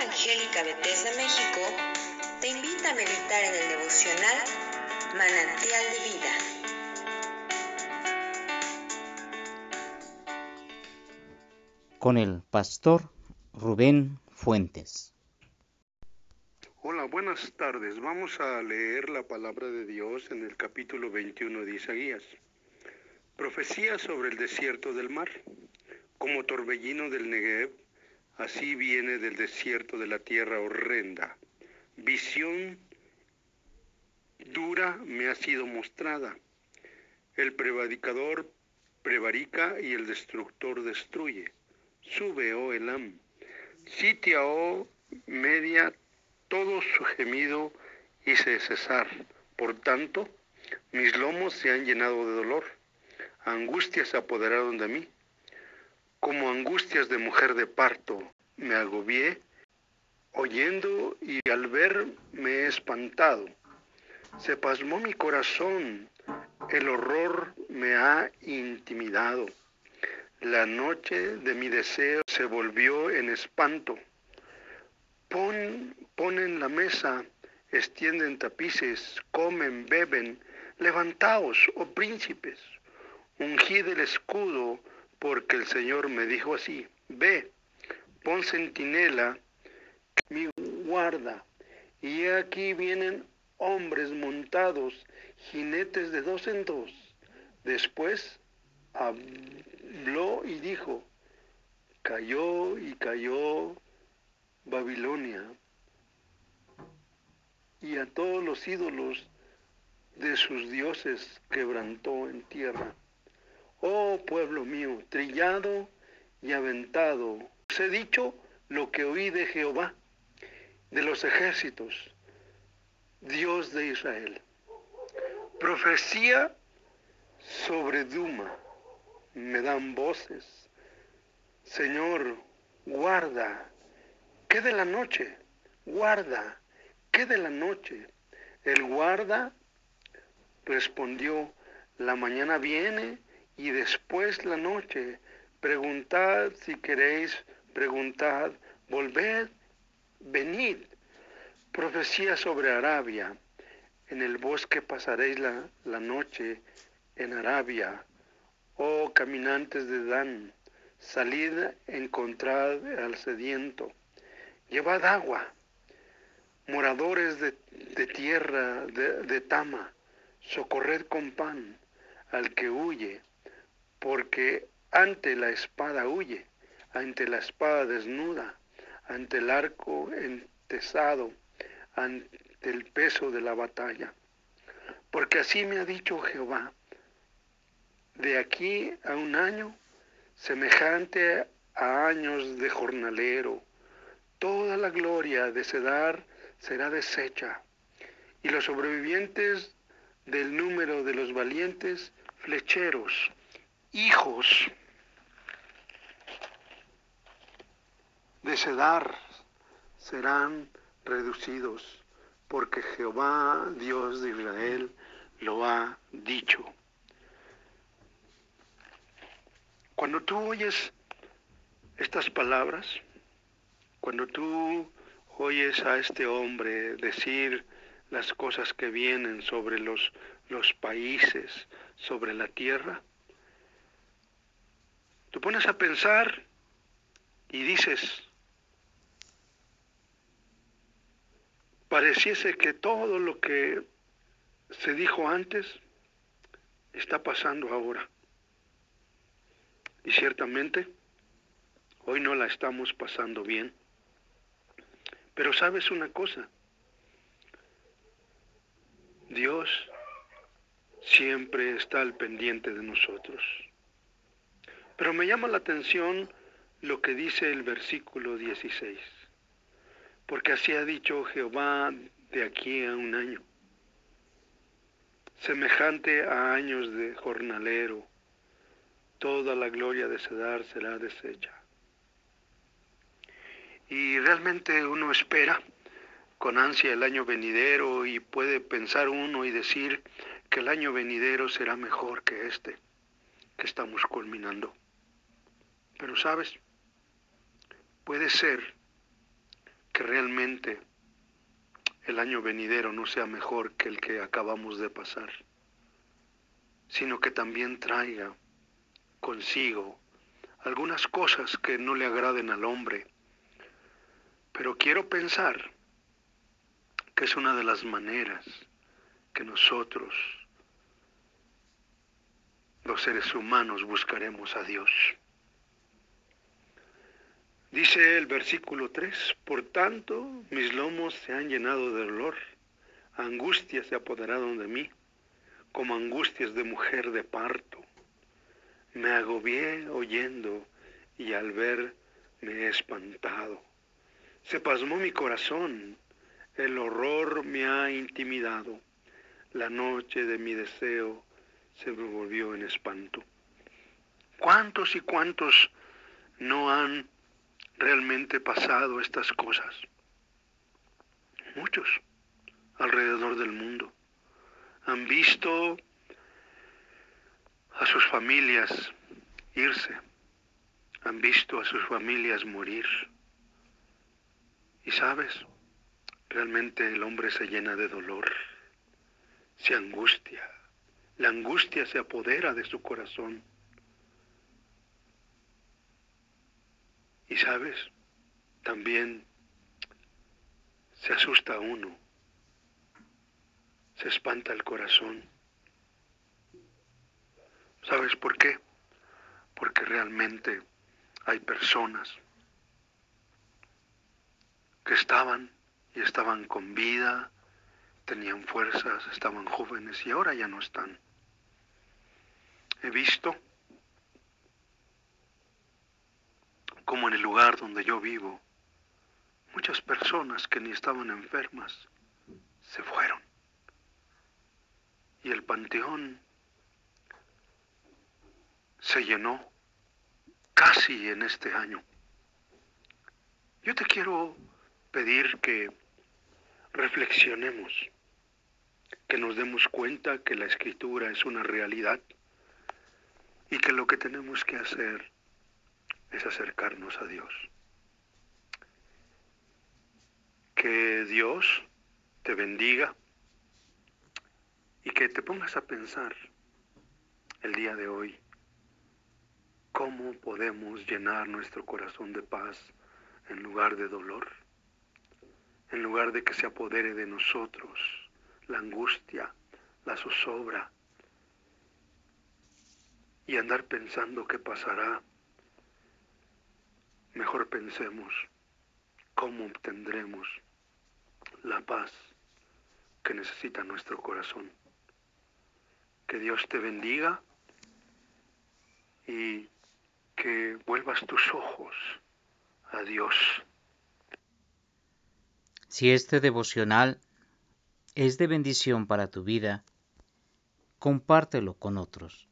Evangélica Bethesda México te invita a meditar en el devocional Manantial de Vida. Con el pastor Rubén Fuentes. Hola, buenas tardes. Vamos a leer la palabra de Dios en el capítulo 21 de Isaías. Profecía sobre el desierto del mar. Como torbellino del Negev, así viene del desierto de la tierra horrenda. Visión dura me ha sido mostrada. El prevaricador prevarica y el destructor destruye. Sube, oh Elam. Sitia, oh media, todo su gemido hice cesar. Por tanto, mis lomos se han llenado de dolor. Angustias se apoderaron de mí. Como angustias de mujer de parto, me agobié, oyendo y al ver me he espantado. Se pasmó mi corazón, el horror me ha intimidado. La noche de mi deseo se volvió en espanto. Pon, ponen la mesa, extienden tapices, comen, beben. Levantaos, oh príncipes, ungid el escudo, porque el Señor me dijo así, ve, pon centinela, mi guarda, y aquí vienen hombres montados, jinetes de dos en dos. Después habló y dijo, cayó y cayó Babilonia y a todos los ídolos de sus dioses quebrantó en tierra. Oh pueblo mío, trillado y aventado, os he dicho lo que oí de Jehová, de los ejércitos, Dios de Israel. Profecía sobre Duma, me dan voces. Señor, guarda ¿Qué de la noche? Guarda. ¿Qué de la noche? El guarda respondió, la mañana viene y después la noche. Preguntad si queréis, preguntad, volved, venid. Profecía sobre Arabia. En el bosque pasaréis la, la noche en Arabia. Oh caminantes de Dan, salid, encontrad al sediento llevad agua, moradores de, tierra de, Tama, socorred con pan al que huye, porque ante la espada huye, ante la espada desnuda, ante el arco entesado, ante el peso de la batalla. Porque así me ha dicho Jehová, de aquí a un año, semejante a años de jornalero, toda la gloria de Cedar será deshecha, y los sobrevivientes del número de los valientes flecheros, hijos de Cedar, serán reducidos, porque Jehová, Dios de Israel, lo ha dicho. Cuando tú oyes estas palabras, cuando tú oyes a este hombre decir las cosas que vienen sobre los, los países, sobre la tierra, tú pones a pensar y dices, pareciese que todo lo que se dijo antes está pasando ahora. Y ciertamente hoy no la estamos pasando bien. Pero sabes una cosa, Dios siempre está al pendiente de nosotros. Pero me llama la atención lo que dice el versículo 16, porque así ha dicho Jehová de aquí a un año, semejante a años de jornalero, toda la gloria de Cedar será deshecha. Y realmente uno espera con ansia el año venidero y puede pensar uno y decir que el año venidero será mejor que este que estamos culminando. Pero sabes, puede ser que realmente el año venidero no sea mejor que el que acabamos de pasar, sino que también traiga consigo algunas cosas que no le agraden al hombre. Pero quiero pensar que es una de las maneras que nosotros, los seres humanos, buscaremos a Dios. Dice el versículo 3, por tanto mis lomos se han llenado de dolor, angustias se apoderaron de mí, como angustias de mujer de parto. Me agobié oyendo y al ver me he espantado. Se pasmó mi corazón, el horror me ha intimidado, la noche de mi deseo se me volvió en espanto. ¿Cuántos y cuántos no han realmente pasado estas cosas? Muchos alrededor del mundo han visto a sus familias irse, han visto a sus familias morir. Y sabes, realmente el hombre se llena de dolor, se angustia, la angustia se apodera de su corazón. Y sabes, también se asusta uno, se espanta el corazón. ¿Sabes por qué? Porque realmente hay personas que estaban y estaban con vida, tenían fuerzas, estaban jóvenes y ahora ya no están. He visto como en el lugar donde yo vivo, muchas personas que ni estaban enfermas se fueron. Y el panteón se llenó casi en este año. Yo te quiero pedir que reflexionemos, que nos demos cuenta que la escritura es una realidad y que lo que tenemos que hacer es acercarnos a Dios. Que Dios te bendiga y que te pongas a pensar el día de hoy cómo podemos llenar nuestro corazón de paz en lugar de dolor, en lugar de que se apodere de nosotros la angustia, la zozobra y andar pensando qué pasará mejor pensemos cómo obtendremos la paz que necesita nuestro corazón. Que Dios te bendiga y que vuelvas tus ojos a Dios. Si este devocional es de bendición para tu vida, compártelo con otros.